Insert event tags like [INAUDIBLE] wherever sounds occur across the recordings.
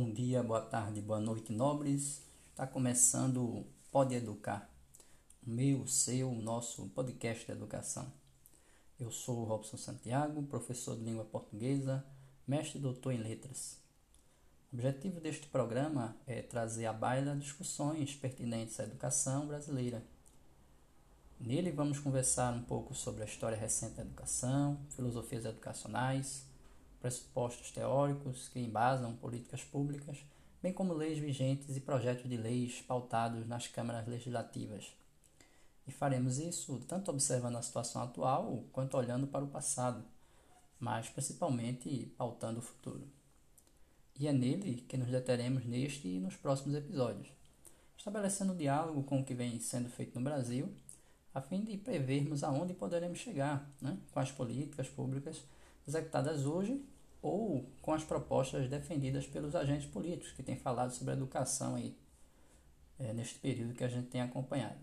Bom dia, boa tarde, boa noite, nobres. Está começando o Pode Educar, o meu, seu, nosso podcast de educação. Eu sou Robson Santiago, professor de língua portuguesa, mestre e doutor em letras. O objetivo deste programa é trazer à baila discussões pertinentes à educação brasileira. Nele vamos conversar um pouco sobre a história recente da educação, filosofias educacionais, pressupostos teóricos que embasam políticas públicas, bem como leis vigentes e projetos de leis pautados nas câmaras legislativas. E faremos isso tanto observando a situação atual quanto olhando para o passado, mas principalmente pautando o futuro. E é nele que nos deteremos neste e nos próximos episódios, estabelecendo diálogo com o que vem sendo feito no Brasil, a fim de prevermos aonde poderemos chegar né, com as políticas públicas executadas hoje ou com as propostas defendidas pelos agentes políticos que têm falado sobre a educação aí, é, neste período que a gente tem acompanhado.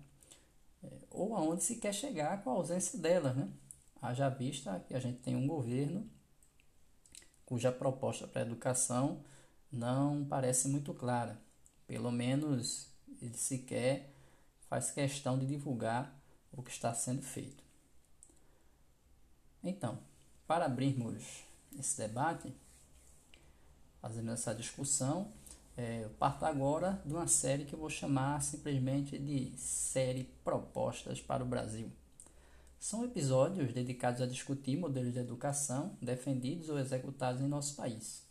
É, ou aonde se quer chegar com a ausência delas, né? Haja vista que a gente tem um governo cuja proposta para a educação não parece muito clara. Pelo menos ele sequer faz questão de divulgar o que está sendo feito. Então, para abrirmos esse debate, fazendo essa discussão, é, eu parto agora de uma série que eu vou chamar simplesmente de série Propostas para o Brasil. São episódios dedicados a discutir modelos de educação defendidos ou executados em nosso país.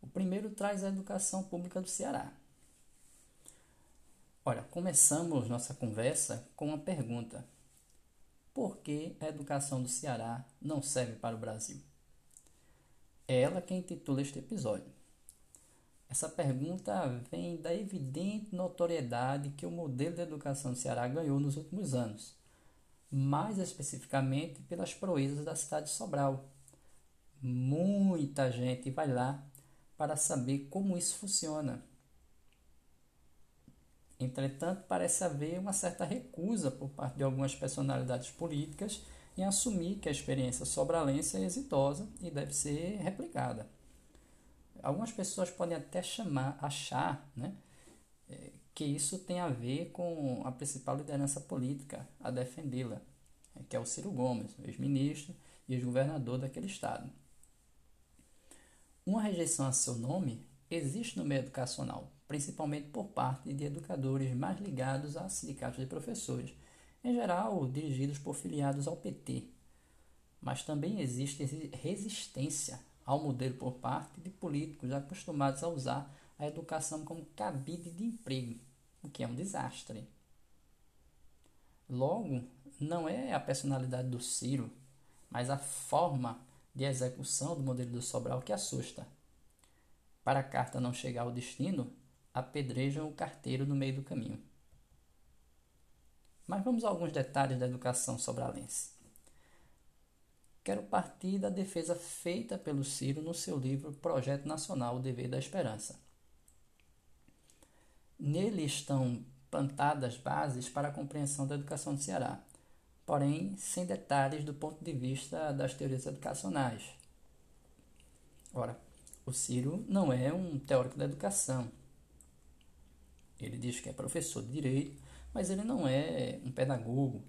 O primeiro traz a educação pública do Ceará. Olha, começamos nossa conversa com uma pergunta: por que a educação do Ceará não serve para o Brasil? É ela quem intitula este episódio. Essa pergunta vem da evidente notoriedade que o modelo de educação do Ceará ganhou nos últimos anos, mais especificamente pelas proezas da cidade de Sobral. Muita gente vai lá para saber como isso funciona Entretanto, parece haver uma certa recusa por parte de algumas personalidades políticas em assumir que a experiência sobralense é exitosa e deve ser replicada. Algumas pessoas podem até chamar, achar né, é, que isso tem a ver com a principal liderança política a defendê-la, que é o Ciro Gomes, ex-ministro e ex-governador daquele estado. Uma rejeição a seu nome existe no meio educacional, principalmente por parte de educadores mais ligados a sindicatos de professores, em geral dirigidos por filiados ao PT. Mas também existe resistência ao modelo por parte de políticos acostumados a usar a educação como cabide de emprego, o que é um desastre. Logo, não é a personalidade do Ciro, mas a forma de execução do modelo do Sobral que assusta. Para a carta não chegar ao destino, apedrejam o carteiro no meio do caminho. Mas vamos a alguns detalhes da educação sobralense. Quero partir da defesa feita pelo Ciro no seu livro Projeto Nacional O Dever da Esperança. Nele estão plantadas bases para a compreensão da educação do Ceará, porém sem detalhes do ponto de vista das teorias educacionais. Ora, o Ciro não é um teórico da educação, ele diz que é professor de direito, mas ele não é um pedagogo,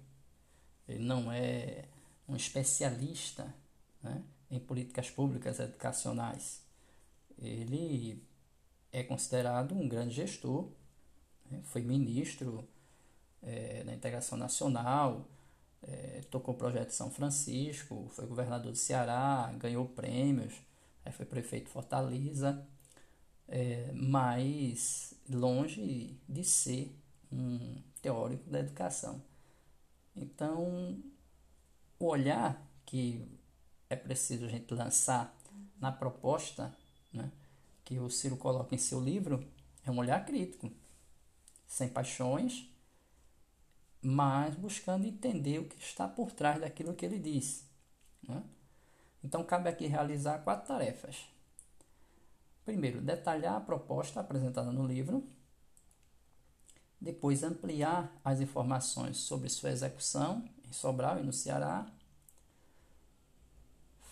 ele não é um especialista né, em políticas públicas educacionais. Ele é considerado um grande gestor, né, foi ministro é, da integração nacional, é, tocou o projeto São Francisco, foi governador do Ceará, ganhou prêmios, foi prefeito de Fortaleza, é, longe de ser um teórico da educação. Então, o olhar que é preciso a gente lançar na proposta né, que o Ciro coloca em seu livro é um olhar crítico, sem paixões, mas buscando entender o que está por trás daquilo que ele diz. Né? Então, cabe aqui realizar quatro tarefas. Primeiro, detalhar a proposta apresentada no livro. Depois, ampliar as informações sobre sua execução em Sobral e no Ceará.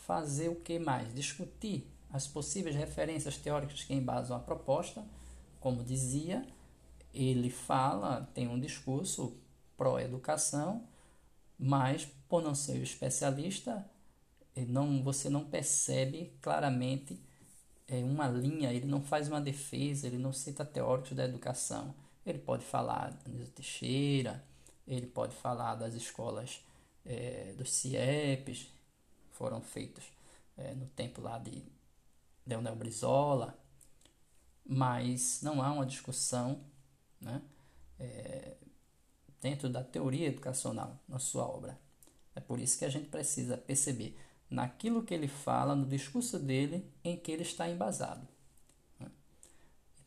Fazer o que mais? Discutir as possíveis referências teóricas que embasam a proposta, como dizia, ele fala, tem um discurso pró-educação, mas por não ser especialista, não, você não percebe claramente é, uma linha, ele não faz uma defesa, ele não cita teóricos da educação. Ele pode falar de Teixeira, ele pode falar das escolas é, dos CIEPs, foram feitos é, no tempo lá de Leonel Brizola, mas não há uma discussão né, é, dentro da teoria educacional na sua obra. É por isso que a gente precisa perceber naquilo que ele fala, no discurso dele, em que ele está embasado.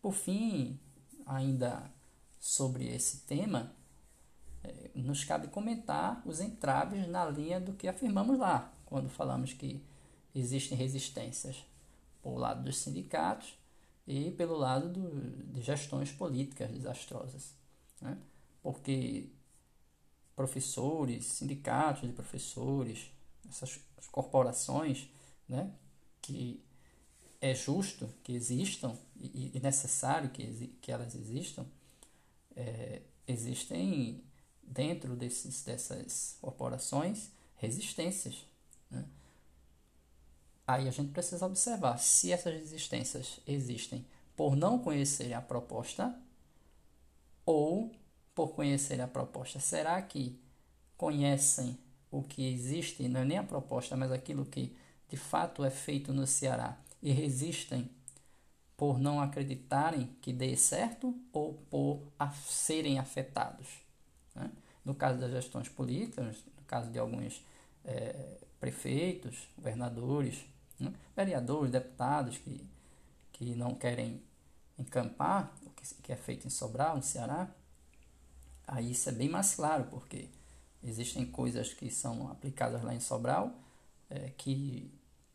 Por fim, ainda sobre esse tema, é, nos cabe comentar os entraves na linha do que afirmamos lá, quando falamos que existem resistências por lado dos sindicatos e pelo lado do, de gestões políticas desastrosas. Né? Porque professores, sindicatos de professores, essas corporações, né, que é justo que existam e, e necessário que, que elas existam, é, existem dentro desses, dessas corporações resistências. Né? Aí a gente precisa observar se essas resistências existem por não conhecerem a proposta ou por conhecerem a proposta. Será que conhecem o que existe, não é nem a proposta, mas aquilo que de fato é feito no Ceará e resistem por não acreditarem que dê certo ou por serem afetados? Né? No caso das gestões políticas, no caso de alguns é, prefeitos, governadores, né? Vereadores, deputados que, que não querem encampar, o que, que é feito em Sobral, no Ceará, aí isso é bem mais claro, porque existem coisas que são aplicadas lá em Sobral é, que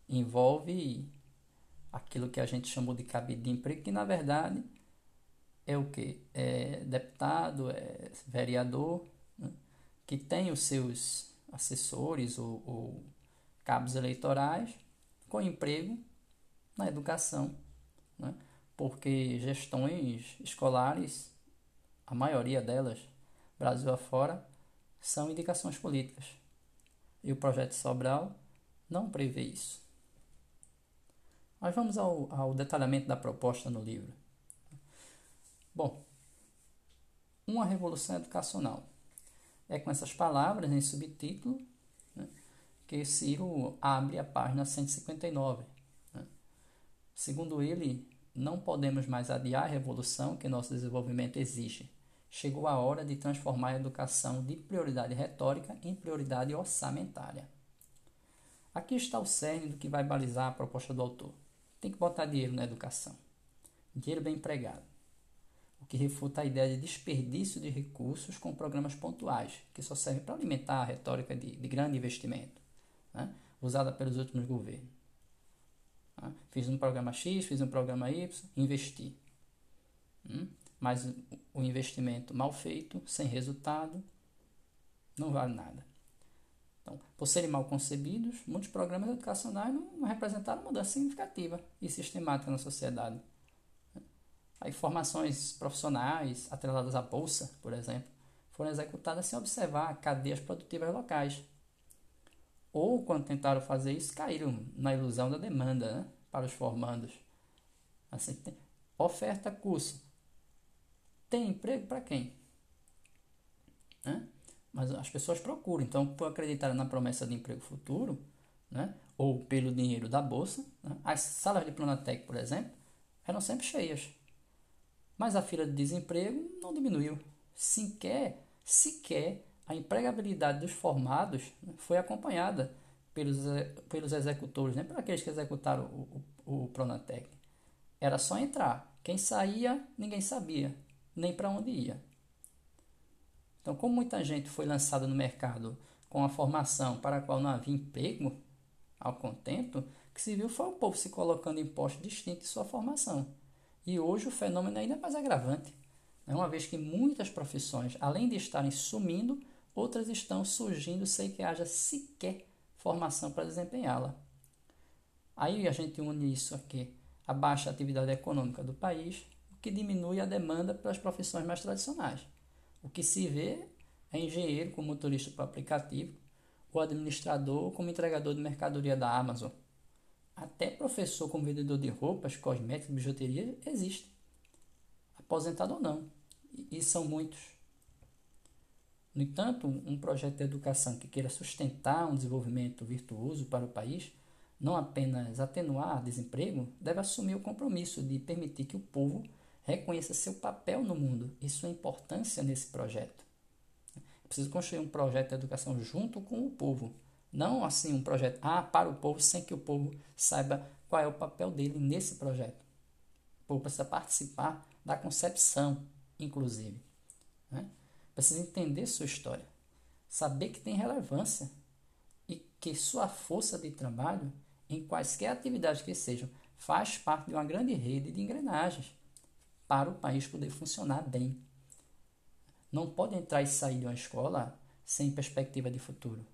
envolve aquilo que a gente chamou de cabide de emprego, que na verdade é o que? É deputado, é vereador, né? que tem os seus assessores ou, ou cabos eleitorais com emprego na educação, né? porque gestões escolares, a maioria delas, Brasil afora, são indicações políticas. E o projeto Sobral não prevê isso. Mas vamos ao, ao detalhamento da proposta no livro. Bom, uma revolução educacional. É com essas palavras em subtítulo que Ciro abre a página 159. Né? Segundo ele, não podemos mais adiar a revolução que nosso desenvolvimento exige. Chegou a hora de transformar a educação de prioridade retórica em prioridade orçamentária. Aqui está o cerne do que vai balizar a proposta do autor. Tem que botar dinheiro na educação. Dinheiro bem empregado. O que refuta a ideia de desperdício de recursos com programas pontuais, que só servem para alimentar a retórica de, de grande investimento né? usada pelos últimos governos. Né? Fiz um programa X, fiz um programa Y, investi. Hum? Mas o investimento mal feito, sem resultado, não vale nada. Então, por serem mal concebidos, muitos programas educacionais não, não representaram mudança significativa e sistemática na sociedade. Aí, formações profissionais atreladas à bolsa, por exemplo, foram executadas sem observar cadeias produtivas locais ou, quando tentaram fazer isso, caíram na ilusão da demanda né, para os formandos. Assim, oferta curso. Tem emprego para quem? Né? Mas as pessoas procuram. Então, por acreditar na promessa de emprego futuro, né, ou pelo dinheiro da bolsa, né, as salas de Planatec, por exemplo, eram sempre cheias. Mas a fila de desemprego não diminuiu. Sequer, sequer a empregabilidade dos formados foi acompanhada pelos, pelos executores, nem né? por aqueles que executaram o, o, o Pronatec. Era só entrar. Quem saía, ninguém sabia, nem para onde ia. Então, como muita gente foi lançada no mercado com a formação para a qual não havia emprego ao contento, que se viu foi o povo se colocando em postos distintos de sua formação. E hoje o fenômeno ainda é mais agravante, né? uma vez que muitas profissões, além de estarem sumindo, outras estão surgindo sem que haja sequer formação para desempenhá-la. Aí a gente une isso aqui, a baixa atividade econômica do país, que diminui a demanda pelas profissões mais tradicionais. O que se vê é engenheiro como motorista para aplicativo, o administrador como entregador de mercadoria da Amazon. Até professor como vendedor de roupas, cosméticos, bijuteria existe. Aposentado ou não. E são muitos. No entanto, um projeto de educação que queira sustentar um desenvolvimento virtuoso para o país, não apenas atenuar desemprego, deve assumir o compromisso de permitir que o povo reconheça seu papel no mundo e sua importância nesse projeto. É preciso construir um projeto de educação junto com o povo, não assim um projeto ah, para o povo sem que o povo saiba qual é o papel dele nesse projeto. O povo precisa participar da concepção, inclusive. Né? Precisa entender sua história, saber que tem relevância e que sua força de trabalho, em quaisquer atividades que sejam, faz parte de uma grande rede de engrenagens para o país poder funcionar bem. Não pode entrar e sair de uma escola sem perspectiva de futuro.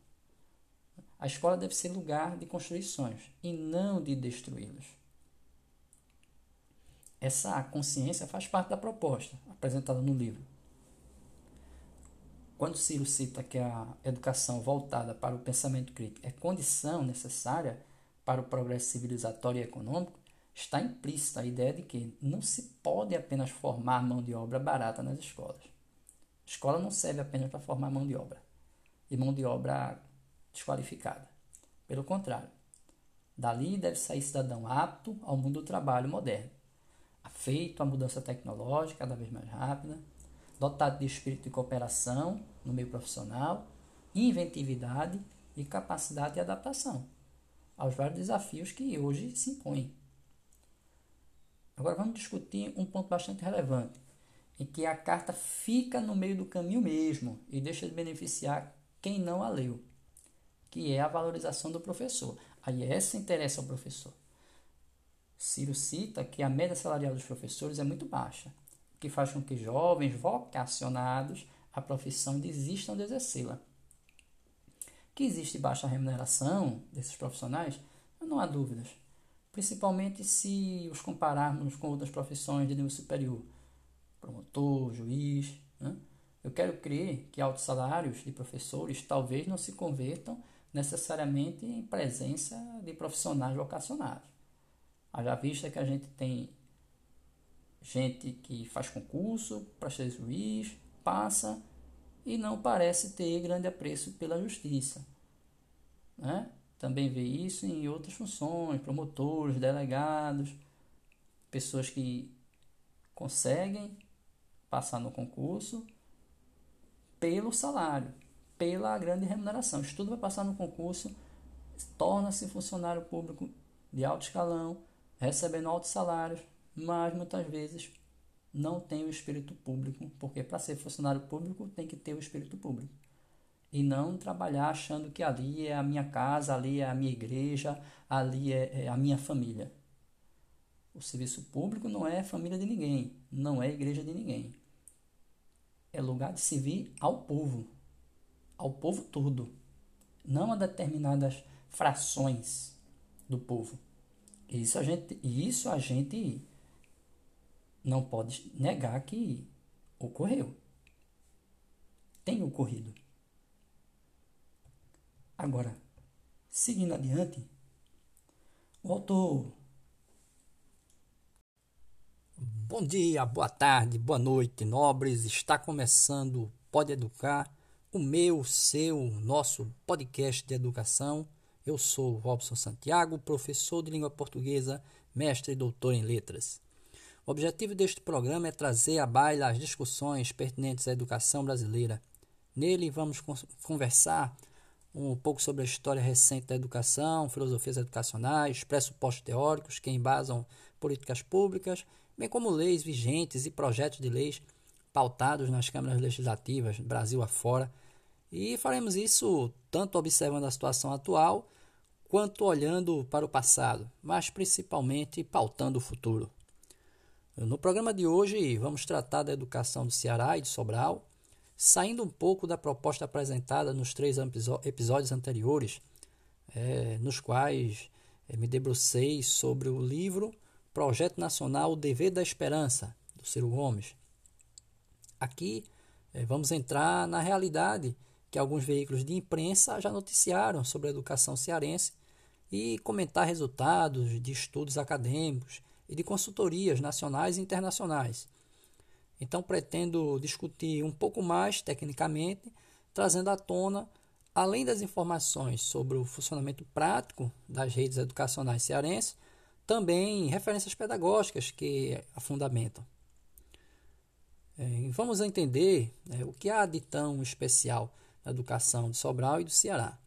A escola deve ser lugar de construir sonhos e não de destruí-los. Essa consciência faz parte da proposta apresentada no livro. Quando Ciro cita que a educação voltada para o pensamento crítico é condição necessária para o progresso civilizatório e econômico, está implícita a ideia de que não se pode apenas formar mão de obra barata nas escolas. Escola não serve apenas para formar mão de obra, e mão de obra desqualificada. Pelo contrário, dali deve sair cidadão apto ao mundo do trabalho moderno, afeito à mudança tecnológica cada vez mais rápida, dotado de espírito de cooperação no meio profissional, inventividade e capacidade de adaptação aos vários desafios que hoje se impõem. Agora vamos discutir um ponto bastante relevante, em que a carta fica no meio do caminho mesmo e deixa de beneficiar quem não a leu, que é a valorização do professor. Aí essa interessa ao professor. Ciro cita que a média salarial dos professores é muito baixa que faz com que jovens vocacionados à profissão desistam de exercê-la. Que existe baixa remuneração desses profissionais, não há dúvidas, principalmente se os compararmos com outras profissões de nível superior, promotor, juiz. Né? Eu quero crer que altos salários de professores talvez não se convertam necessariamente em presença de profissionais vocacionados. Haja vista que a gente tem gente que faz concurso para ser juiz, passa e não parece ter grande apreço pela justiça. Né? Também vê isso em outras funções, promotores, delegados, pessoas que conseguem passar no concurso pelo salário, pela grande remuneração. Estudo vai passar no concurso, torna-se funcionário público de alto escalão, recebendo altos salários, mas muitas vezes não tem o espírito público, porque para ser funcionário público tem que ter o espírito público. E não trabalhar achando que ali é a minha casa, ali é a minha igreja, ali é, é a minha família. O serviço público não é família de ninguém, não é igreja de ninguém. É lugar de servir ao povo, ao povo todo, não a determinadas frações do povo. Isso a gente, isso a gente não pode negar que ocorreu. Tem ocorrido. Agora, seguindo adiante, o autor. Bom dia, boa tarde, boa noite, nobres. Está começando Pode Educar, o meu, seu, nosso podcast de educação. Eu sou Robson Santiago, professor de língua portuguesa, mestre e doutor em letras. O objetivo deste programa é trazer à baila as discussões pertinentes à educação brasileira. Nele vamos conversar um pouco sobre a história recente da educação, filosofias educacionais, pressupostos teóricos que embasam políticas públicas, bem como leis vigentes e projetos de leis pautados nas câmaras legislativas, Brasil afora. E faremos isso tanto observando a situação atual, quanto olhando para o passado, mas principalmente pautando o futuro. No programa de hoje, vamos tratar da educação do Ceará e de Sobral, saindo um pouco da proposta apresentada nos três episódios anteriores, é, nos quais eh, me debrucei sobre o livro Projeto Nacional O Dever da Esperança, do Ciro Gomes. Aqui eh, vamos entrar na realidade que alguns veículos de imprensa já noticiaram sobre a educação cearense e comentar resultados de estudos acadêmicos e de consultorias nacionais e internacionais. Então, pretendo discutir um pouco mais tecnicamente, trazendo à tona, além das informações sobre o funcionamento prático das redes educacionais cearenses, também referências pedagógicas que a fundamentam. É, vamos entender é, o que há de tão especial na educação de Sobral e do Ceará.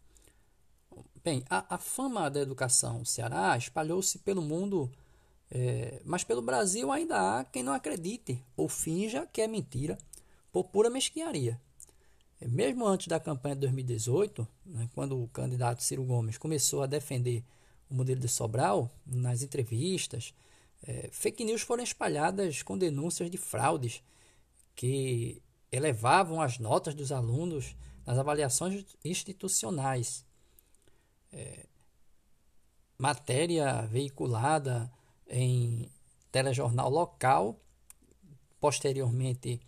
Bem, a, a fama da educação do Ceará espalhou-se pelo mundo, é, mas pelo Brasil ainda há quem não acredite ou finja que é mentira por pura mesquinharia. É, mesmo antes da campanha de 2018, né, quando o candidato Ciro Gomes começou a defender o modelo de Sobral, nas entrevistas, é, fake news foram espalhadas com denúncias de fraudes que elevavam as notas dos alunos nas avaliações institucionais. É, matéria veiculada em telejornal local, posteriormente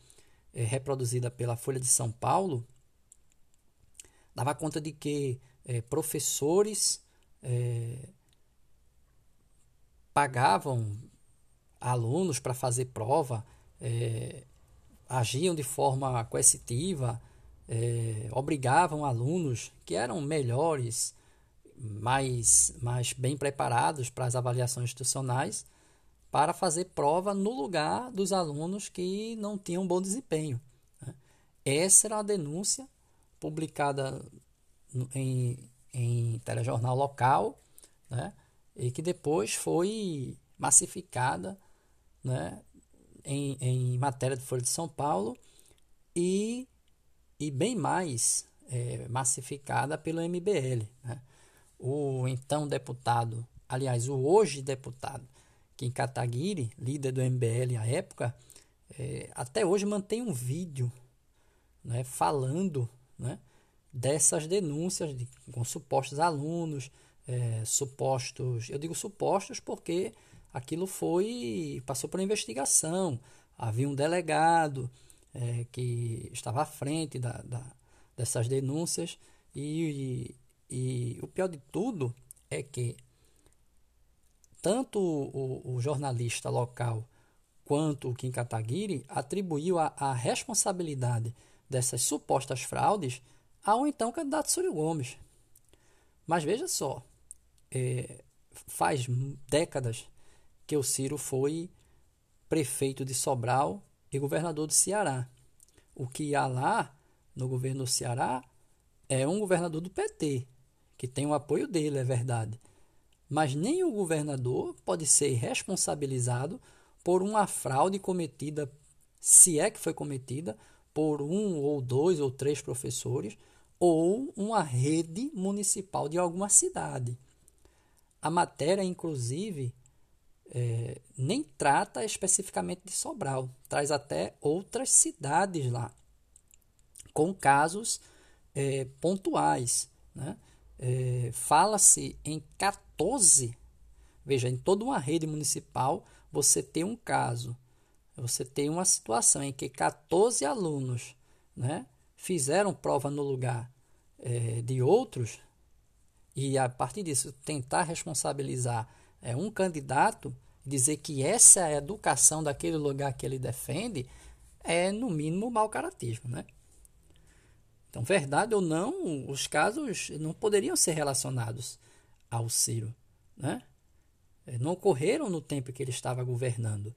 é, reproduzida pela Folha de São Paulo, dava conta de que é, professores é, pagavam alunos para fazer prova, agiam de forma coercitiva, obrigavam alunos que eram melhores, mais, mais bem preparados para as avaliações institucionais, para fazer prova no lugar dos alunos que não tinham bom desempenho. Né? Essa era a denúncia publicada em, em telejornal local, né? e que depois foi massificada né? em, em matéria de Folha de São Paulo e e bem mais é, massificada pelo MBL. Né? O então deputado, aliás, o hoje deputado Kim Kataguiri, líder do MBL à época, é, até hoje mantém um vídeo né, falando né, dessas denúncias de, com supostos alunos, é, supostos, eu digo supostos porque aquilo foi passou por investigação, havia um delegado, é, que estava à frente da, da dessas denúncias e, e, e, o pior de tudo é que tanto o, o jornalista local quanto o Kim Kataguiri atribuiu a, a responsabilidade dessas supostas fraudes ao então candidato Súrio Gomes. Mas veja só, é, faz décadas que o Ciro foi prefeito de Sobral e governador do Ceará. O que há lá no governo do Ceará é um governador do PT, que tem o apoio dele, é verdade. Mas nem o governador pode ser responsabilizado por uma fraude cometida, se é que foi cometida, por um ou dois ou três professores ou uma rede municipal de alguma cidade. A matéria, inclusive, é, nem trata especificamente de Sobral, traz até outras cidades lá, com casos é, pontuais. Né? É, Fala-se em 14, veja, em toda uma rede municipal você tem um caso, você tem uma situação em que 14 alunos né, fizeram prova no lugar é, de outros, e a partir disso tentar responsabilizar é, um candidato dizer que essa é a educação daquele lugar que ele defende é, no mínimo, mau caratismo, né? Então, verdade ou não, os casos não poderiam ser relacionados ao Ciro, né? É, não ocorreram no tempo que ele estava governando,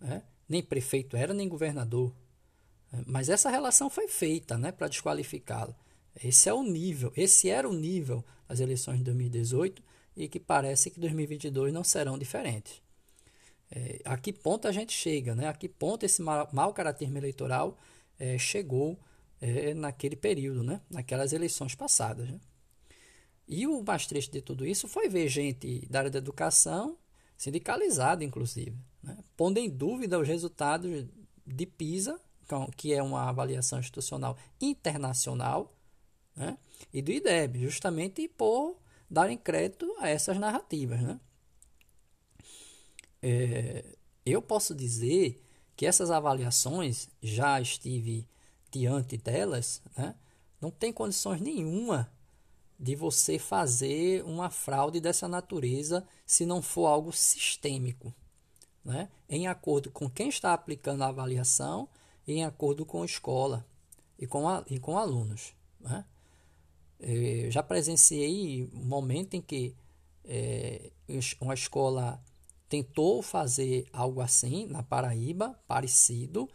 né? Nem prefeito era, nem governador. É, mas essa relação foi feita, né, para desqualificá-lo. Esse é o nível, esse era o nível das eleições de 2018 e que parece que 2022 não serão diferentes. É, a que ponto a gente chega, né? a que ponto esse mau, mau caratismo eleitoral é, chegou é, naquele período, né? naquelas eleições passadas. Né? E o mais triste de tudo isso foi ver gente da área da educação sindicalizada, inclusive, né? pondo em dúvida os resultados de PISA, que é uma avaliação institucional internacional, né? e do IDEB, justamente por darem crédito a essas narrativas. Né? É, eu posso dizer que essas avaliações, já estive diante delas, né? não tem condições nenhuma de você fazer uma fraude dessa natureza se não for algo sistêmico, né? em acordo com quem está aplicando a avaliação e em acordo com a escola e com, a, e com alunos. Né? Eu já presenciei um momento em que é, uma escola tentou fazer algo assim na Paraíba, parecido,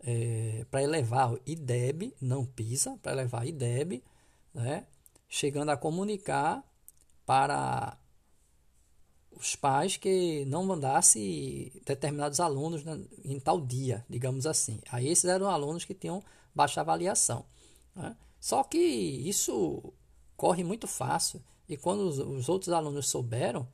é, para elevar o IDEB, não PISA, para elevar IDEB, né? chegando a comunicar para os pais que não mandasse determinados alunos em tal dia, digamos assim. Aí esses eram alunos que tinham baixa avaliação. Né? Só que isso corre muito fácil e quando os, os outros alunos souberam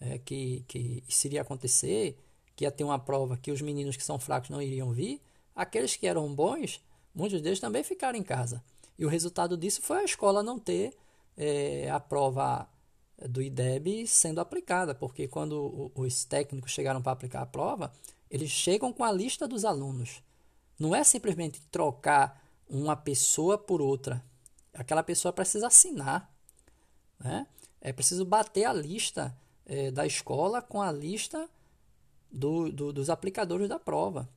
é, que, que isso iria acontecer, que ia ter uma prova que os meninos que são fracos não iriam vir, aqueles que eram bons, muitos deles também ficaram em casa. E o resultado disso foi a escola não ter é, a prova do IDEB sendo aplicada, porque quando os técnicos chegaram para aplicar a prova, eles chegam com a lista dos alunos. Não é simplesmente trocar uma pessoa por outra. Aquela pessoa precisa assinar. Né? É preciso bater a lista é, da escola com a lista do, do, dos aplicadores da prova.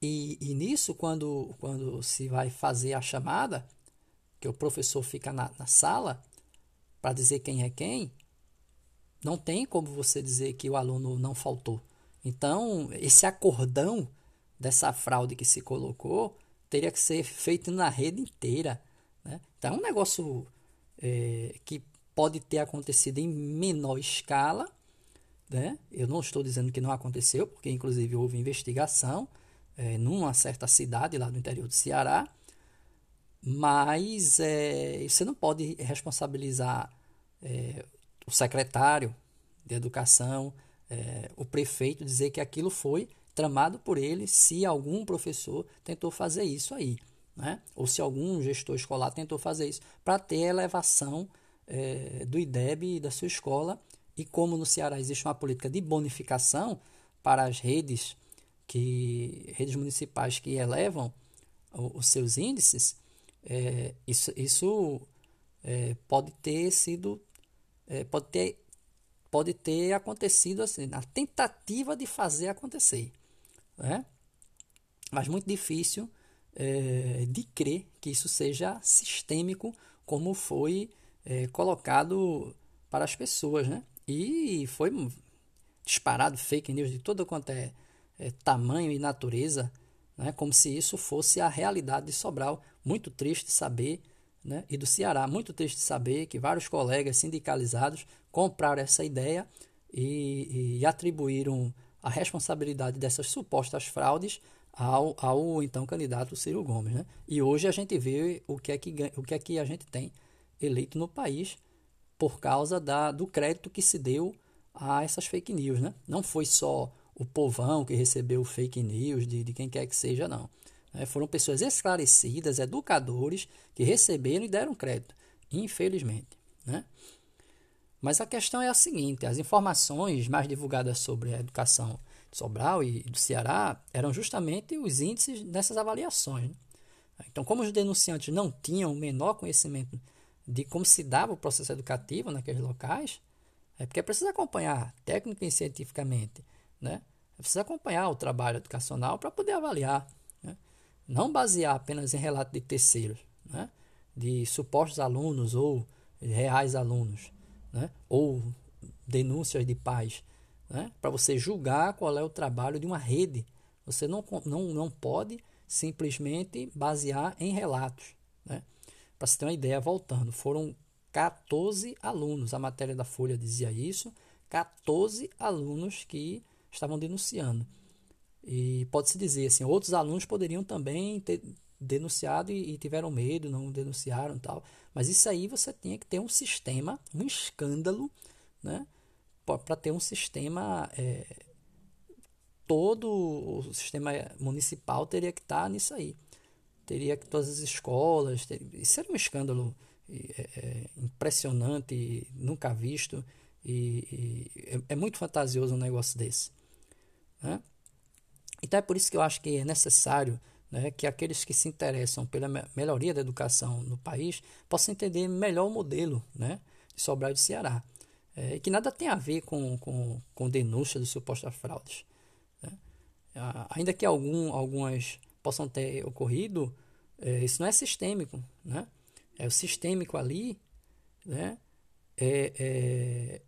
E, e nisso, quando, quando se vai fazer a chamada, que o professor fica na, na sala para dizer quem é quem, não tem como você dizer que o aluno não faltou. Então, esse acordão dessa fraude que se colocou teria que ser feito na rede inteira. Né? Então, é um negócio é, que pode ter acontecido em menor escala. Né? Eu não estou dizendo que não aconteceu, porque inclusive houve investigação é, numa certa cidade lá do interior do Ceará, mas é, você não pode responsabilizar é, o secretário de educação, é, o prefeito, dizer que aquilo foi tramado por ele se algum professor tentou fazer isso aí, né? ou se algum gestor escolar tentou fazer isso, para ter elevação é, do IDEB da sua escola. E como no Ceará existe uma política de bonificação para as redes que redes municipais que elevam os seus índices, é, isso, isso é, pode ter sido, é, pode ter, pode ter acontecido assim, na tentativa de fazer acontecer, né? Mas muito difícil é, de crer que isso seja sistêmico, como foi é, colocado para as pessoas, né? E foi disparado fake news de todo quanto é é, tamanho e natureza, né, como se isso fosse a realidade de Sobral. Muito triste saber, né, e do Ceará, muito triste saber que vários colegas sindicalizados compraram essa ideia e, e atribuíram a responsabilidade dessas supostas fraudes ao, ao então candidato Ciro Gomes. Né? E hoje a gente vê o que, é que, o que é que a gente tem eleito no país por causa da, do crédito que se deu a essas fake news. Né? Não foi só o povão que recebeu fake news de, de quem quer que seja, não. É, foram pessoas esclarecidas, educadores, que receberam e deram crédito, infelizmente. Né? Mas a questão é a seguinte: as informações mais divulgadas sobre a educação de Sobral e do Ceará eram justamente os índices dessas avaliações. Né? Então, como os denunciantes não tinham o menor conhecimento de como se dava o processo educativo naqueles locais, é porque é preciso acompanhar técnica e cientificamente né? Precisa acompanhar o trabalho educacional para poder avaliar. Né? Não basear apenas em relato de terceiros, né? de supostos alunos ou reais alunos, né? ou denúncias de pais, né? para você julgar qual é o trabalho de uma rede. Você não, não, não pode simplesmente basear em relatos. Né? Para você ter uma ideia, voltando, foram 14 alunos, a matéria da Folha dizia isso, 14 alunos que estavam denunciando. E pode-se dizer assim, outros alunos poderiam também ter denunciado e, e, tiveram medo, não denunciaram tal. Mas isso aí você tinha que ter um sistema, um escândalo, né? Para ter um sistema é, todo o sistema municipal teria que estar nisso aí. Teria que todas as escolas, ter, isso era um escândalo é, é impressionante, nunca visto, e, e é, é, muito fantasioso um negócio desse. Né? Então é por isso que eu acho que é necessário né, que aqueles que se interessam pela melhoria da educação no país possam entender melhor o modelo né, de Sobral de Ceará, é, que nada tem a ver com, com, com denúncia de supostas fraudes. Né? Ainda que algum, algumas possam ter ocorrido, é, isso não é sistêmico. Né? É o sistêmico ali né, é, é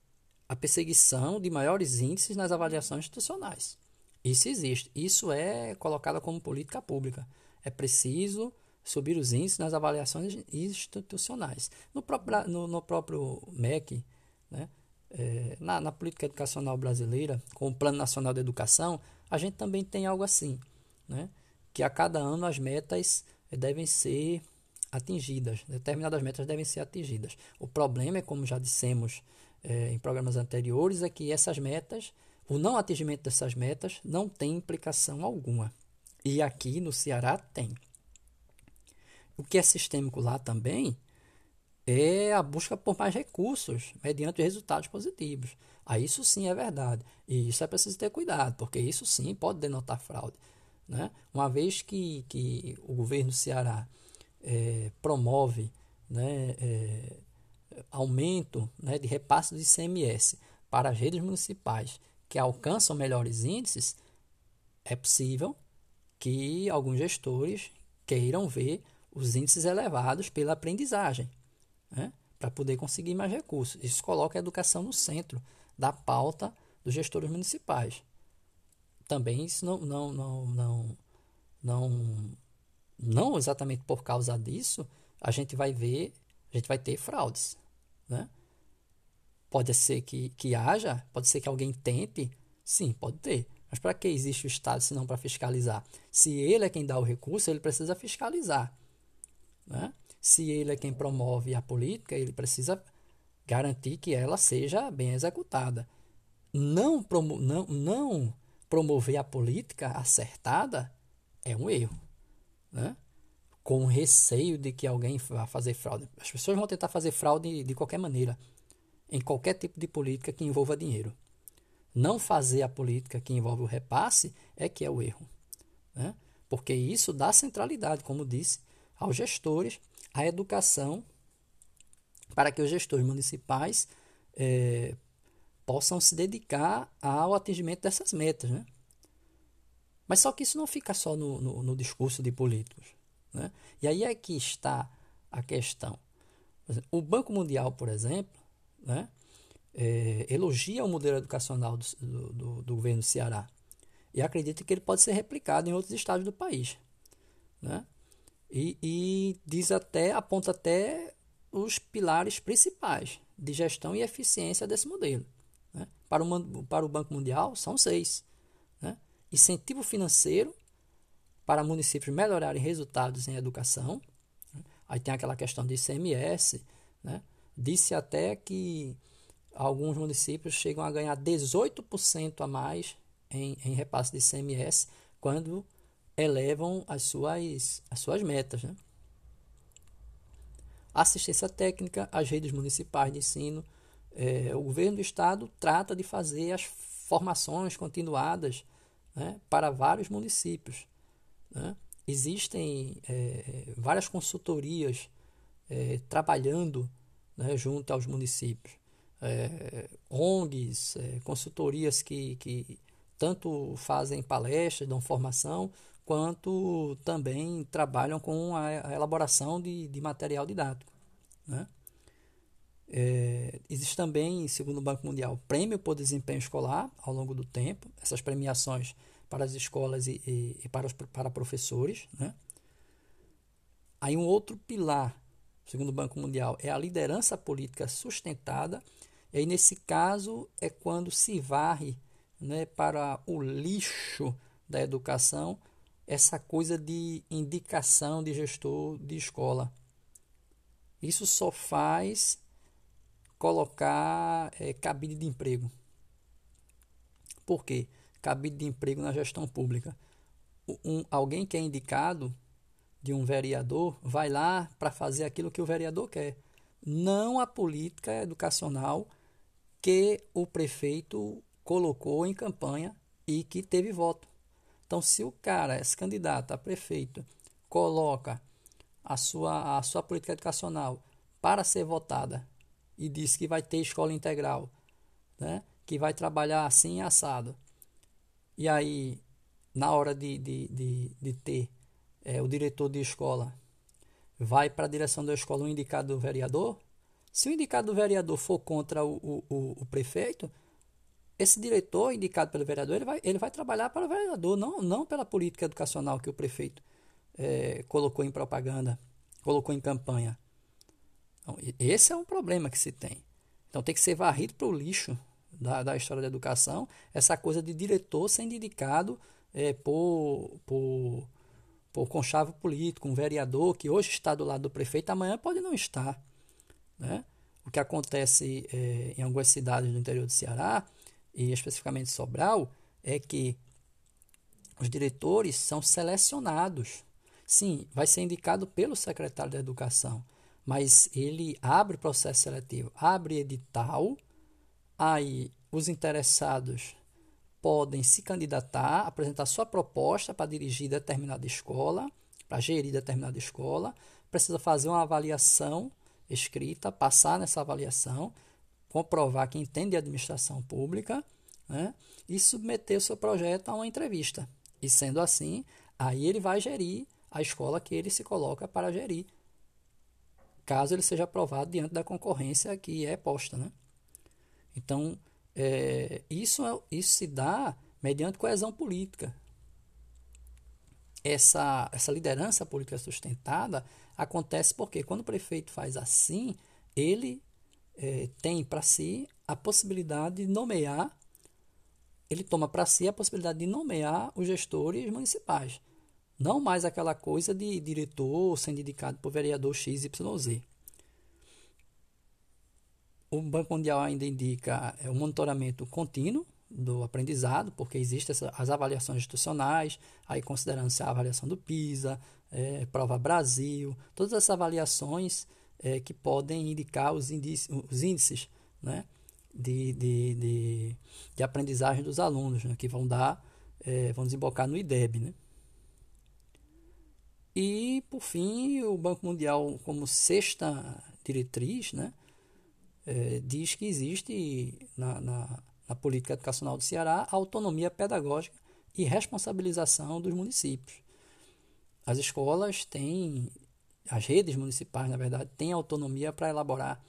a perseguição de maiores índices nas avaliações institucionais. Isso existe. Isso é colocado como política pública. É preciso subir os índices nas avaliações institucionais. No próprio, no, no próprio MEC, né, é, na, na, política educacional brasileira, com o Plano Nacional de Educação, a gente também tem algo assim, né, que a cada ano as metas devem ser atingidas, determinadas metas devem ser atingidas. O problema é, como já dissemos é, em programas anteriores, é que essas metas o não atingimento dessas metas não tem implicação alguma. E aqui no Ceará tem. O que é sistêmico lá também é a busca por mais recursos mediante resultados positivos. Aí isso sim é verdade. E isso é preciso ter cuidado, porque isso sim pode denotar fraude. Né? Uma vez que, que o governo do Ceará é, promove né, é, aumento né, de repasse do ICMS para as redes municipais que alcançam melhores índices, é possível que alguns gestores queiram ver os índices elevados pela aprendizagem, né? para poder conseguir mais recursos. Isso coloca a educação no centro da pauta dos gestores municipais. Também isso não, não, não, não, não, não exatamente por causa disso, a gente vai ver, a gente vai ter fraudes, né? Pode ser que, que haja, pode ser que alguém tente, sim, pode ter. Mas para que existe o Estado se não para fiscalizar? Se ele é quem dá o recurso, ele precisa fiscalizar. Né? Se ele é quem promove a política, ele precisa garantir que ela seja bem executada. Não, promo não, não promover a política acertada é um erro. Né? Com receio de que alguém vá fazer fraude. As pessoas vão tentar fazer fraude de qualquer maneira em qualquer tipo de política que envolva dinheiro. Não fazer a política que envolve o repasse é que é o erro. Né? Porque isso dá centralidade, como disse, aos gestores, à educação, para que os gestores municipais é, possam se dedicar ao atingimento dessas metas. Né? Mas só que isso não fica só no, no, no discurso de políticos. Né? E aí é que está a questão. O Banco Mundial, por exemplo, né, é, elogia o modelo educacional do, do, do, governo do Ceará e acredita que ele pode ser replicado em outros estados do país. Né? E, e diz até, aponta até os pilares principais de gestão e eficiência desse modelo. Né? Para, o, para o Banco Mundial, são seis. Né? Incentivo financeiro para municípios melhorarem resultados em educação. Né? Aí tem aquela questão de ICMS, né? Disse até que alguns municípios chegam a ganhar 18% a mais em, em repasse de ICMS quando elevam as suas, as suas metas. Né? Assistência técnica às redes municipais de ensino. É, o governo do estado trata de fazer as formações continuadas né, para vários municípios. Né? Existem é, várias consultorias é, trabalhando né, junto aos municípios. É, ONGs, é, consultorias que, que tanto fazem palestras, dão formação, quanto também trabalham com a, elaboração de, de, material didático. Né? É, existe também, segundo o Banco Mundial, prêmio por desempenho escolar ao longo do tempo, essas premiações para as escolas e, e, e para, os, para professores. Né? Aí um outro pilar segundo o Banco Mundial, é a liderança política sustentada. E aí, nesse caso, é quando se varre né, para o lixo da educação essa coisa de indicação de gestor de escola. Isso só faz colocar é, cabide de emprego. Por quê? Cabide de emprego na gestão pública. Um, alguém que é indicado de um vereador vai lá para fazer aquilo que o vereador quer. não a política educacional que o prefeito colocou em campanha e que teve voto. Então, se o cara, esse candidato a prefeito, coloca a sua, a sua política educacional para ser votada e diz que vai ter escola integral, né? que vai trabalhar assim assado, e aí, na hora de, de, de, de ter é, o diretor de escola, vai para a direção da escola um indicado do vereador, se o indicado do vereador for contra o, o, o, o prefeito, esse diretor indicado pelo vereador ele vai, ele vai trabalhar para o vereador, não, não pela política educacional que o prefeito é, colocou em propaganda, colocou em campanha. Então, esse é um problema que se tem. Então tem que ser varrido para o lixo da, da história da educação, essa coisa de diretor sendo indicado é, por, por, por conchavo político, um vereador que hoje está do lado do prefeito, amanhã pode não estar. Né? O que acontece é, em algumas cidades do interior do Ceará e especificamente Sobral, é que os diretores são selecionados. Sim, vai ser indicado pelo secretário da Educação, mas ele abre processo seletivo, abre edital, aí os interessados podem se candidatar, apresentar sua proposta para dirigir determinada escola, para gerir determinada escola, precisa fazer uma avaliação escrita, passar nessa avaliação, comprovar que entende de administração pública né, e submeter o seu projeto a uma entrevista. E sendo assim, aí ele vai gerir a escola que ele se coloca para gerir, caso ele seja aprovado diante da concorrência que é posta. Né? Então, é, isso, é, isso se dá mediante coesão política. Essa, essa liderança política sustentada acontece porque quando o prefeito faz assim, ele é, tem para si a possibilidade de nomear, ele toma para si a possibilidade de nomear os gestores municipais. Não mais aquela coisa de diretor sendo indicado por vereador XYZ. O Banco Mundial ainda indica o é, monitoramento contínuo do aprendizado, porque existem as avaliações institucionais, aí considerando-se a avaliação do PISA, é, Prova Brasil, todas essas avaliações é, que podem indicar os índices, os índices né, de, de, de, de aprendizagem dos alunos, né, que vão dar, é, vão desembocar no IDEB. Né? E, por fim, o Banco Mundial, como sexta diretriz, né, é, diz que existe na, na, na política educacional do Ceará autonomia pedagógica e responsabilização dos municípios. As escolas têm as redes municipais, na verdade, têm autonomia para elaborar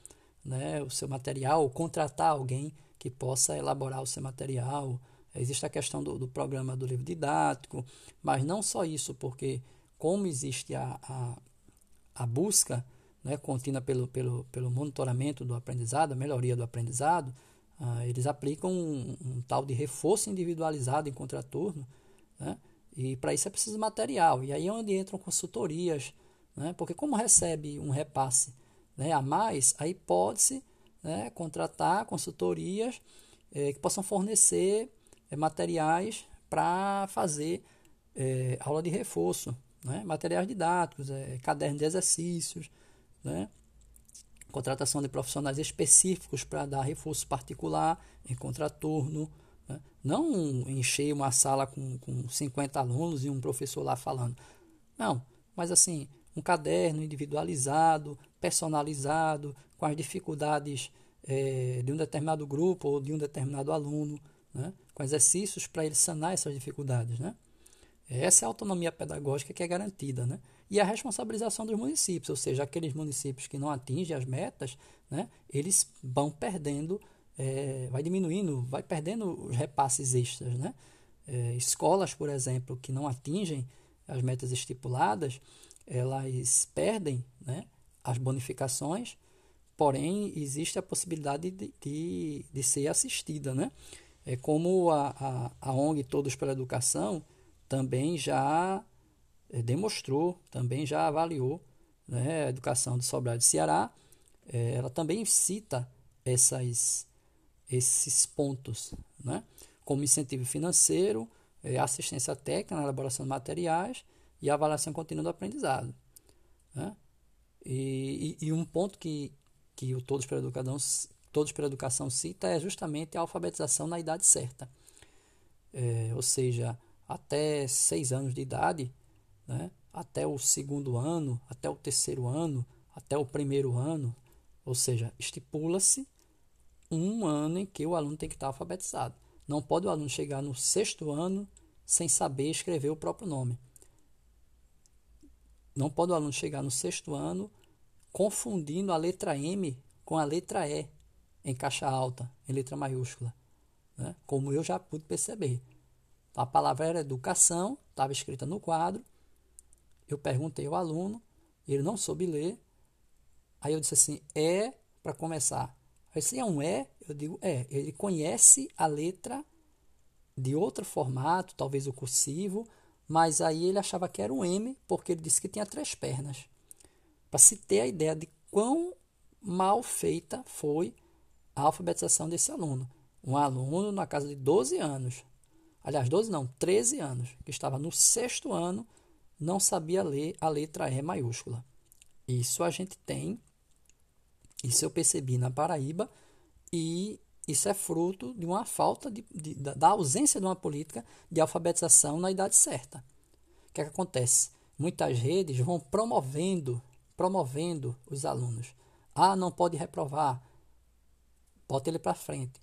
né, o seu material, contratar alguém que possa elaborar o seu material. Existe a questão do, do programa do livro didático, mas não só isso, porque como existe a, a, a busca né, contínua pelo, pelo, pelo monitoramento do aprendizado, a melhoria do aprendizado, ah, eles aplicam um, um, tal de reforço individualizado em contraturno, né, e para isso é preciso material. E aí é onde entram consultorias, né? Porque como recebe um repasse né, a mais, aí pode-se né, contratar consultorias é, que possam fornecer é, materiais para fazer é, aula de reforço, né, materiais didáticos, é, caderno de exercícios, né, contratação de profissionais específicos para dar reforço particular em contraturno, né, não encher uma sala com, com 50 alunos e um professor lá falando. Não, mas assim, um caderno individualizado, personalizado, com as dificuldades é, de um determinado grupo ou de um determinado aluno, né? com exercícios para ele sanar essas dificuldades. Né? Essa é a autonomia pedagógica que é garantida. Né? E a responsabilização dos municípios, ou seja, aqueles municípios que não atingem as metas, né? eles vão perdendo, é, vai diminuindo, vai perdendo os repasses extras. Né? É, escolas, por exemplo, que não atingem as metas estipuladas, elas perdem né, as bonificações, porém existe a possibilidade de, de, de ser assistida. Né? É como a, a, a ONG Todos pela Educação também já demonstrou, também já avaliou né, a educação de Sobral de Ceará, é, ela também cita essas, esses pontos, né? como incentivo financeiro, é, assistência técnica na elaboração de materiais e avaliação contínua do aprendizado. Né? E, e, e, um ponto que que o Todos pela Educação, Todos pela Educação cita é justamente a alfabetização na idade certa. É, ou seja, até seis anos de idade, né, até o segundo ano, até o terceiro ano, até o primeiro ano, ou seja, estipula-se um ano em que o aluno tem que estar alfabetizado. Não pode o aluno chegar no sexto ano sem saber escrever o próprio nome. Não pode o aluno chegar no sexto ano confundindo a letra M com a letra E em caixa alta, em letra maiúscula, né? como eu já pude perceber. A palavra era educação, estava escrita no quadro. Eu perguntei ao aluno, ele não soube ler. Aí eu disse assim: é para começar. Aí se é um é, eu digo é. Ele conhece a letra de outro formato, talvez o cursivo, mas aí ele achava que era um M, porque ele disse que tinha três pernas. Para se ter a ideia de quão mal feita foi a alfabetização desse aluno. Um aluno na casa de 12 anos, aliás, 12 não, 13 anos, que estava no sexto ano, não sabia ler a letra E maiúscula. Isso a gente tem, isso eu percebi na Paraíba, e isso é fruto de uma falta de, de, da ausência de uma política de alfabetização na idade certa. O que, é que acontece? Muitas redes vão promovendo, promovendo os alunos. Ah, não pode reprovar. Bota ele para frente.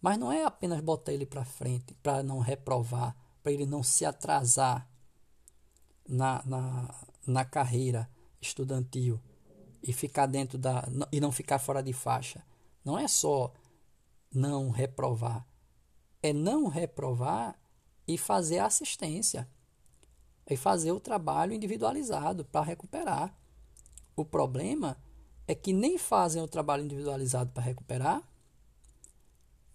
Mas não é apenas botar ele para frente para não reprovar, para ele não se atrasar na, na, na carreira estudantil e ficar dentro da e não ficar fora de faixa. Não é só não reprovar. É não reprovar e fazer assistência. É fazer o trabalho individualizado para recuperar. O problema é que nem fazem o trabalho individualizado para recuperar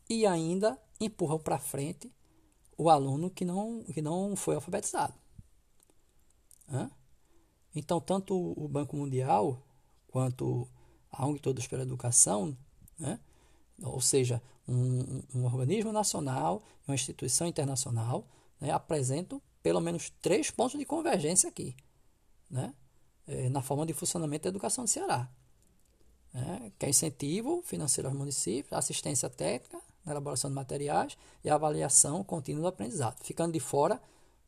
e ainda empurram para frente o aluno que não, que não foi alfabetizado. Hã? Então, tanto o Banco Mundial quanto a ONG Todos pela Educação né, ou seja, um, um organismo nacional uma instituição internacional né, apresentam pelo menos três pontos de convergência aqui, né, é, na forma de funcionamento da educação do Ceará, né, que é incentivo financeiro aos municípios, assistência técnica na elaboração de materiais e avaliação contínua do aprendizado. Ficando de fora,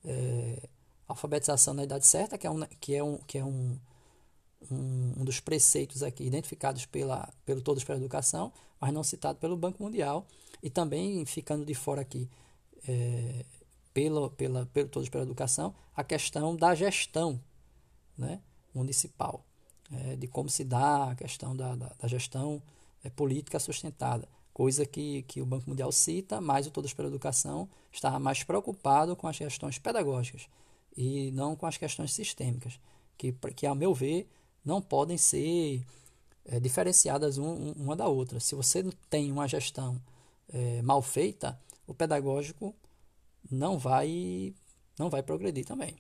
é, alfabetização na idade certa, que é um, que é um, que é um um, um, dos preceitos aqui identificados pela, pelo Todos pela Educação, mas não citado pelo Banco Mundial, e também ficando de fora aqui é, pelo, pela, pelo Todos pela Educação, a questão da gestão né, municipal, é, de como se dá a questão da, da, da gestão é, política sustentada, coisa que, que o Banco Mundial cita, mas o Todos pela Educação estava mais preocupado com as questões pedagógicas e não com as questões sistêmicas, que, que ao meu ver, não podem ser é, diferenciadas um, uma da outra. Se você tem uma gestão é, mal feita, o pedagógico não vai não vai progredir também.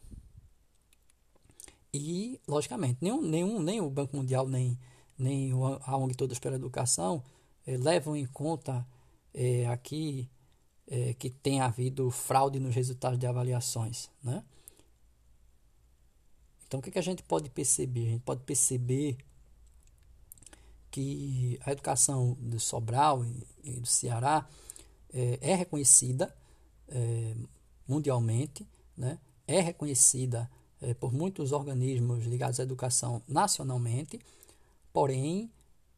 E, logicamente, nenhum, nenhum, nem o Banco Mundial, nem, nem a ONG Todos pela Educação é, levam em conta é, aqui é, que tem havido fraude nos resultados de avaliações. Né? Então, o que, que a gente pode perceber? A gente pode perceber que a educação do Sobral e, do Ceará é, é reconhecida é, mundialmente, né? é reconhecida é, por muitos organismos ligados à educação nacionalmente, porém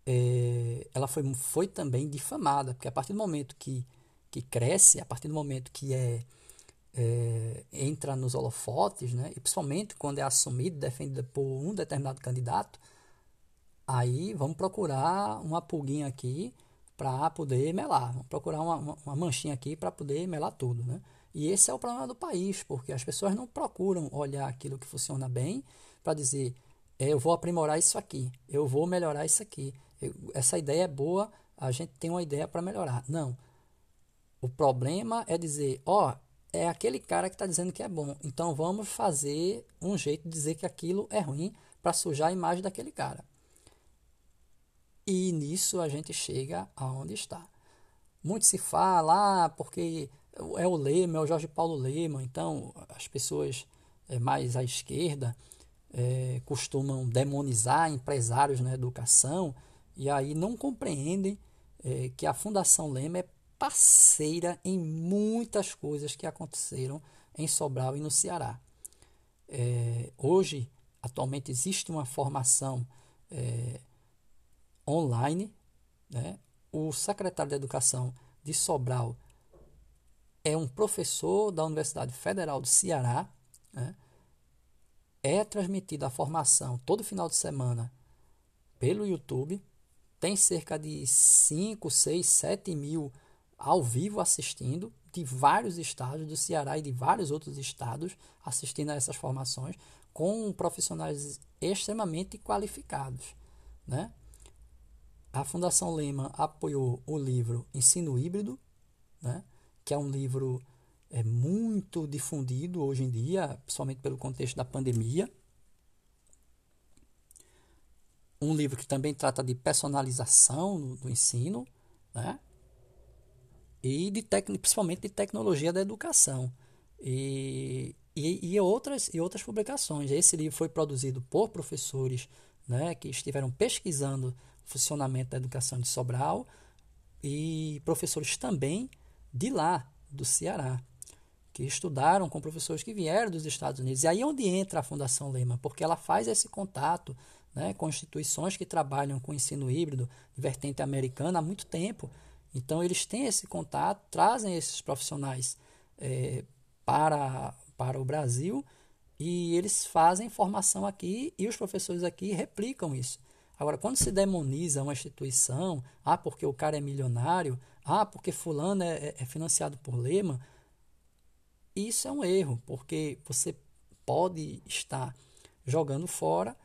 é, ela foi, foi também difamada, porque a partir do momento que, que cresce, a partir do momento que é é, entra nos holofotes, né? e principalmente quando é assumido, defendido por um determinado candidato, aí vamos procurar uma pulguinha aqui para poder melar, vamos procurar uma, uma, uma manchinha aqui para poder melar tudo. Né? E esse é o problema do país, porque as pessoas não procuram olhar aquilo que funciona bem para dizer, é, eu vou aprimorar isso aqui, eu vou melhorar isso aqui, eu, essa ideia é boa, a gente tem uma ideia para melhorar. Não. O problema é dizer, ó, oh, é aquele cara que está dizendo que é bom. Então vamos fazer um jeito de dizer que aquilo é ruim para sujar a imagem daquele cara. E nisso a gente chega aonde está. Muito se fala, ah, porque é o Lema, é o Jorge Paulo Lema, então as pessoas é, mais à esquerda é, costumam demonizar empresários na educação e aí não compreendem é, que a Fundação Lema é parceira em muitas coisas que aconteceram em Sobral e no Ceará. É, hoje, atualmente, existe uma formação é, online. Né? O secretário de Educação de Sobral é um professor da Universidade Federal do Ceará. Né? É transmitida a formação todo final de semana pelo YouTube. Tem cerca de 5, 6, 7 mil ao vivo assistindo, de vários estados do Ceará e de vários outros estados assistindo a essas formações, com profissionais extremamente qualificados. Né? A Fundação Lema apoiou o livro Ensino Híbrido, né? que é um livro é, muito difundido hoje em dia, principalmente pelo contexto da pandemia. Um livro que também trata de personalização do ensino, né? E de tec, principalmente de tecnologia da educação. E, e, e, outras, e outras publicações. Esse livro foi produzido por professores né, que estiveram pesquisando o funcionamento da educação de Sobral e professores também de lá, do Ceará, que estudaram com professores que vieram dos Estados Unidos. E aí é onde entra a Fundação Lema, porque ela faz esse contato né, com instituições que trabalham com ensino híbrido vertente americana há muito tempo então, eles têm esse contato, trazem esses profissionais é, para, para o Brasil e eles fazem formação aqui e os professores aqui replicam isso. Agora, quando se demoniza uma instituição, ah, porque o cara é milionário, ah, porque fulano é, é, é financiado por Lema, isso é um erro, porque você pode estar jogando fora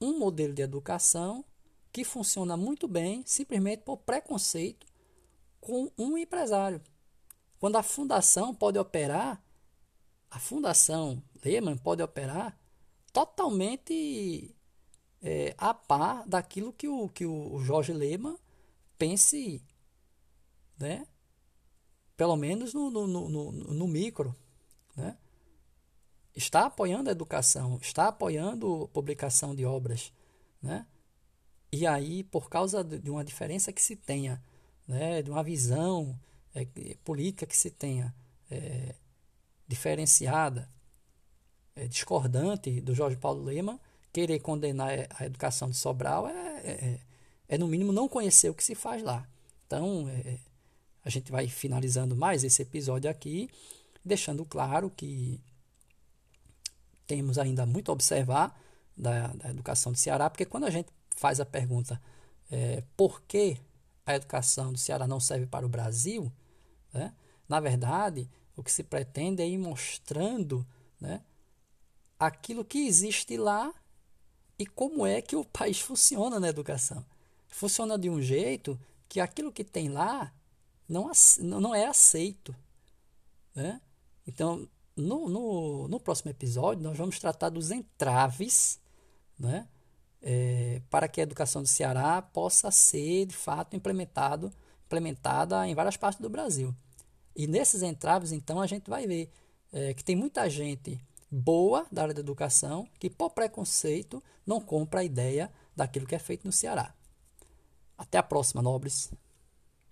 um modelo de educação que funciona muito bem, simplesmente por preconceito com um empresário. Quando a fundação pode operar, a fundação Lehman pode operar totalmente é, a par daquilo que o, que o Jorge Lehman pense, né? pelo menos no, no, no, no micro. Né? Está apoiando a educação, está apoiando a publicação de obras. Né? E aí, por causa de uma diferença que se tenha né, de uma visão é, política que se tenha é, diferenciada, é, discordante do Jorge Paulo Lema, querer condenar a educação de Sobral é, é, é, é no mínimo, não conhecer o que se faz lá. Então, é, a gente vai finalizando mais esse episódio aqui, deixando claro que temos ainda muito a observar da, da educação do Ceará, porque quando a gente faz a pergunta é, por que a educação do Ceará não serve para o Brasil, né? na verdade, o que se pretende é ir mostrando né, aquilo que existe lá e como é que o [LAUGHS] país funciona na educação. Funciona de um jeito que aquilo que tem lá não, não é aceito. Né? Então, no, no, no próximo episódio, nós vamos tratar dos entraves né, é, para que a educação do Ceará possa ser, de fato, implementado, implementada em várias partes do Brasil. E nesses entraves, então, a gente vai ver é, que tem muita gente boa da área da educação que, por preconceito, não compra a ideia daquilo que é feito no Ceará. Até a próxima, nobres.